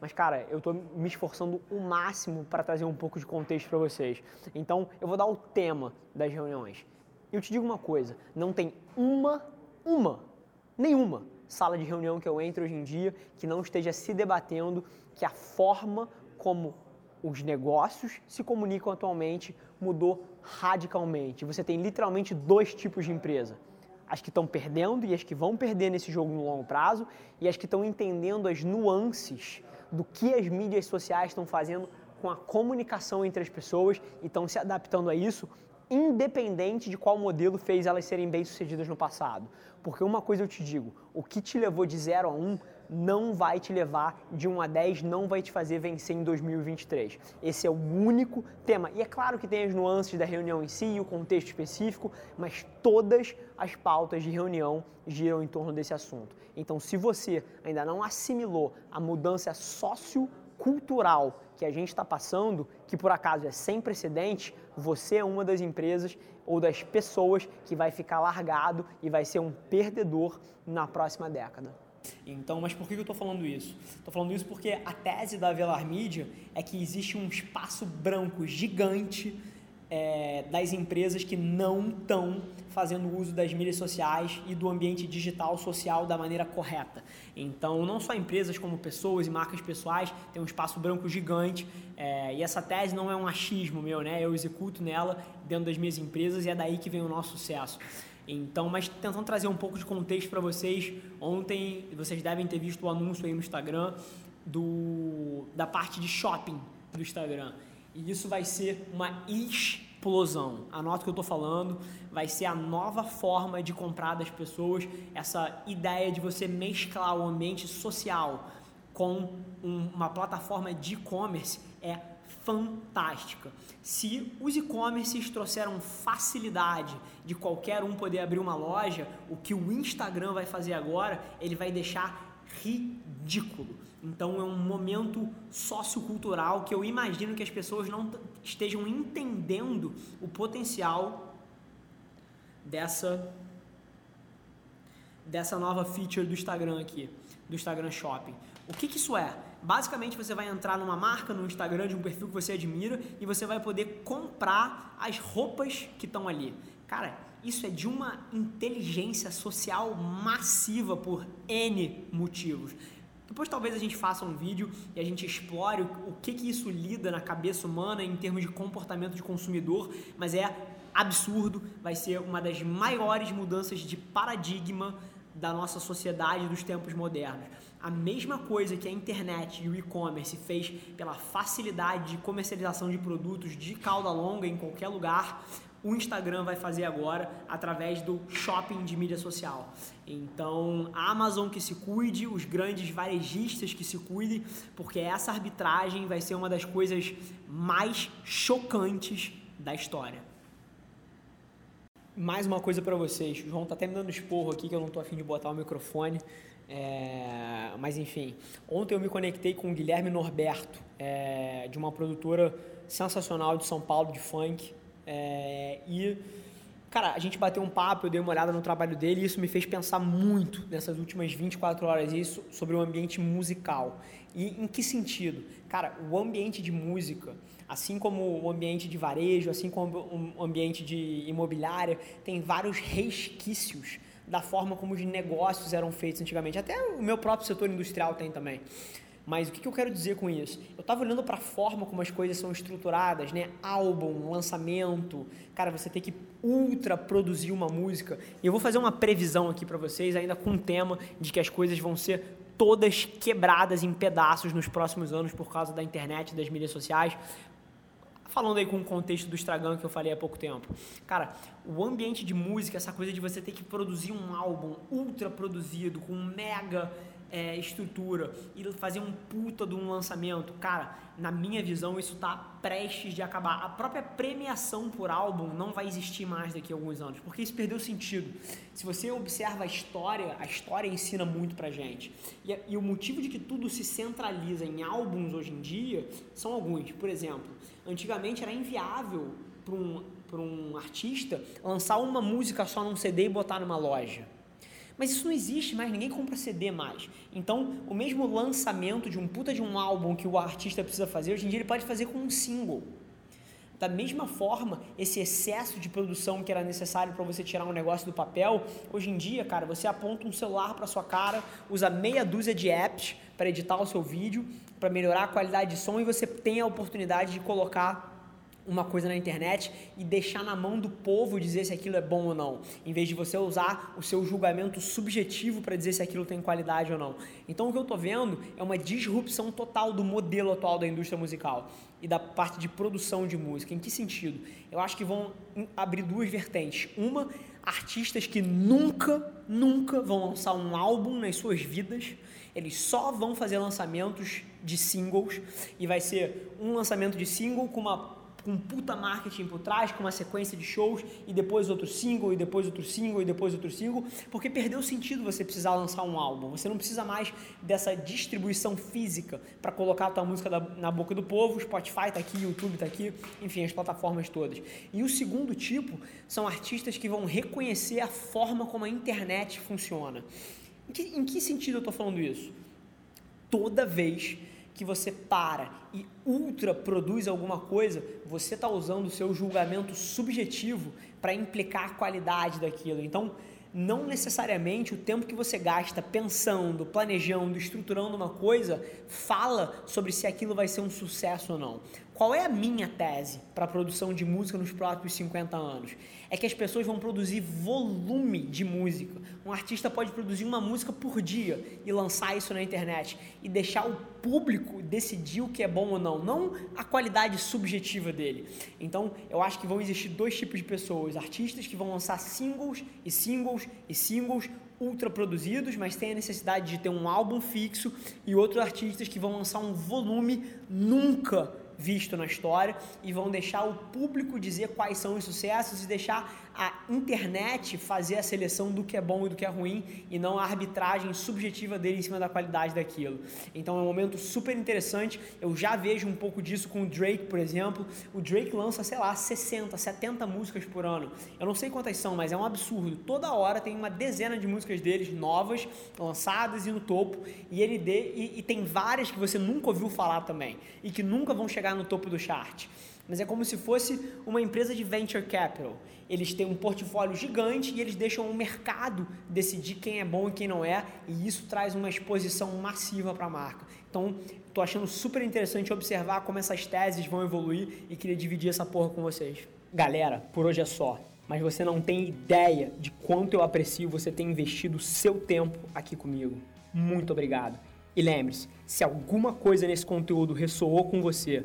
mas cara, eu estou me esforçando o máximo para trazer um pouco de contexto para vocês. Então, eu vou dar o tema das reuniões. Eu te digo uma coisa, não tem uma, uma, nenhuma sala de reunião que eu entre hoje em dia que não esteja se debatendo que a forma como os negócios se comunicam atualmente mudou radicalmente. Você tem literalmente dois tipos de empresa as que estão perdendo e as que vão perder nesse jogo no longo prazo, e as que estão entendendo as nuances do que as mídias sociais estão fazendo com a comunicação entre as pessoas e estão se adaptando a isso, independente de qual modelo fez elas serem bem-sucedidas no passado. Porque uma coisa eu te digo, o que te levou de 0 a 1 um não vai te levar de 1 a 10, não vai te fazer vencer em 2023. Esse é o único tema. E é claro que tem as nuances da reunião em si e o contexto específico, mas todas as pautas de reunião giram em torno desse assunto. Então, se você ainda não assimilou a mudança sociocultural que a gente está passando, que por acaso é sem precedente, você é uma das empresas ou das pessoas que vai ficar largado e vai ser um perdedor na próxima década. Então, mas por que eu estou falando isso? Estou falando isso porque a tese da Velar Media é que existe um espaço branco gigante é, das empresas que não estão fazendo uso das mídias sociais e do ambiente digital social da maneira correta. Então, não só empresas como pessoas e marcas pessoais têm um espaço branco gigante é, e essa tese não é um achismo meu, né? Eu executo nela dentro das minhas empresas e é daí que vem o nosso sucesso. Então, mas tentando trazer um pouco de contexto para vocês, ontem vocês devem ter visto o anúncio aí no Instagram do, da parte de shopping do Instagram. E isso vai ser uma explosão. Anota o que eu estou falando, vai ser a nova forma de comprar das pessoas, essa ideia de você mesclar o ambiente social com um, uma plataforma de e-commerce é fantástica. Se os e-commerces trouxeram facilidade de qualquer um poder abrir uma loja, o que o Instagram vai fazer agora, ele vai deixar ridículo. Então é um momento sociocultural que eu imagino que as pessoas não estejam entendendo o potencial dessa dessa nova feature do Instagram aqui, do Instagram Shopping. O que, que isso é? Basicamente, você vai entrar numa marca no Instagram de um perfil que você admira e você vai poder comprar as roupas que estão ali. Cara, isso é de uma inteligência social massiva por N motivos. Depois talvez a gente faça um vídeo e a gente explore o que, que isso lida na cabeça humana em termos de comportamento de consumidor, mas é absurdo, vai ser uma das maiores mudanças de paradigma da nossa sociedade dos tempos modernos. A mesma coisa que a internet e o e-commerce fez pela facilidade de comercialização de produtos de cauda longa em qualquer lugar, o Instagram vai fazer agora através do shopping de mídia social. Então, a Amazon que se cuide, os grandes varejistas que se cuidem, porque essa arbitragem vai ser uma das coisas mais chocantes da história. Mais uma coisa para vocês. O João tá até me dando esporro aqui que eu não tô afim de botar o microfone. É, mas enfim, ontem eu me conectei com o Guilherme Norberto, é, de uma produtora sensacional de São Paulo, de funk. É, e, cara, a gente bateu um papo, eu dei uma olhada no trabalho dele e isso me fez pensar muito nessas últimas 24 horas isso, sobre o ambiente musical. E em que sentido? Cara, o ambiente de música, assim como o ambiente de varejo, assim como o ambiente de imobiliária, tem vários resquícios da forma como os negócios eram feitos antigamente. Até o meu próprio setor industrial tem também. Mas o que, eu quero dizer com isso? Eu estava olhando para a forma como as coisas são estruturadas, né? Álbum, lançamento, cara, você tem que ultra produzir uma música. E eu vou fazer uma previsão aqui para vocês, ainda com o tema de que as coisas vão ser todas quebradas em pedaços nos próximos anos por causa da internet, das mídias sociais. Falando aí com o contexto do Estragan que eu falei há pouco tempo. Cara, o ambiente de música, essa coisa de você ter que produzir um álbum ultra produzido, com mega é, estrutura e fazer um puta de um lançamento, cara, na minha visão isso tá prestes de acabar. A própria premiação por álbum não vai existir mais daqui a alguns anos, porque isso perdeu sentido. Se você observa a história, a história ensina muito pra gente. E, e o motivo de que tudo se centraliza em álbuns hoje em dia são alguns. Por exemplo, antigamente era inviável para um, um artista lançar uma música só num CD e botar numa loja. Mas isso não existe mais, ninguém compra CD mais. Então, o mesmo lançamento de um puta de um álbum que o artista precisa fazer, hoje em dia ele pode fazer com um single. Da mesma forma, esse excesso de produção que era necessário para você tirar um negócio do papel, hoje em dia, cara, você aponta um celular para sua cara, usa meia dúzia de apps para editar o seu vídeo, para melhorar a qualidade de som e você tem a oportunidade de colocar uma coisa na internet e deixar na mão do povo dizer se aquilo é bom ou não, em vez de você usar o seu julgamento subjetivo para dizer se aquilo tem qualidade ou não. Então o que eu estou vendo é uma disrupção total do modelo atual da indústria musical e da parte de produção de música. Em que sentido? Eu acho que vão abrir duas vertentes. Uma, artistas que nunca, nunca vão lançar um álbum nas suas vidas. Eles só vão fazer lançamentos de singles e vai ser um lançamento de single com uma com puta marketing por trás, com uma sequência de shows e depois outro single, e depois outro single, e depois outro single, porque perdeu o sentido você precisar lançar um álbum. Você não precisa mais dessa distribuição física para colocar a tua música na boca do povo. Spotify tá aqui, YouTube tá aqui, enfim, as plataformas todas. E o segundo tipo são artistas que vão reconhecer a forma como a internet funciona. Em que, em que sentido eu estou falando isso? Toda vez que você para e ultra produz alguma coisa, você está usando o seu julgamento subjetivo para implicar a qualidade daquilo. Então, não necessariamente o tempo que você gasta pensando, planejando, estruturando uma coisa fala sobre se aquilo vai ser um sucesso ou não. Qual é a minha tese para a produção de música nos próximos 50 anos? É que as pessoas vão produzir volume de música. Um artista pode produzir uma música por dia e lançar isso na internet e deixar o público decidir o que é bom ou não, não a qualidade subjetiva dele. Então, eu acho que vão existir dois tipos de pessoas: artistas que vão lançar singles e singles e singles ultra produzidos, mas têm a necessidade de ter um álbum fixo, e outros artistas que vão lançar um volume nunca visto na história e vão deixar o público dizer quais são os sucessos e deixar a internet fazer a seleção do que é bom e do que é ruim e não a arbitragem subjetiva dele em cima da qualidade daquilo. Então é um momento super interessante. Eu já vejo um pouco disso com o Drake, por exemplo. O Drake lança, sei lá, 60, 70 músicas por ano. Eu não sei quantas são, mas é um absurdo. Toda hora tem uma dezena de músicas deles novas, lançadas e no topo. E ele dê, e, e tem várias que você nunca ouviu falar também e que nunca vão chegar no topo do chart mas é como se fosse uma empresa de venture capital. Eles têm um portfólio gigante e eles deixam o mercado decidir quem é bom e quem não é, e isso traz uma exposição massiva para a marca. Então, estou achando super interessante observar como essas teses vão evoluir e queria dividir essa porra com vocês. Galera, por hoje é só. Mas você não tem ideia de quanto eu aprecio você ter investido seu tempo aqui comigo. Muito obrigado. E lembre-se, se alguma coisa nesse conteúdo ressoou com você,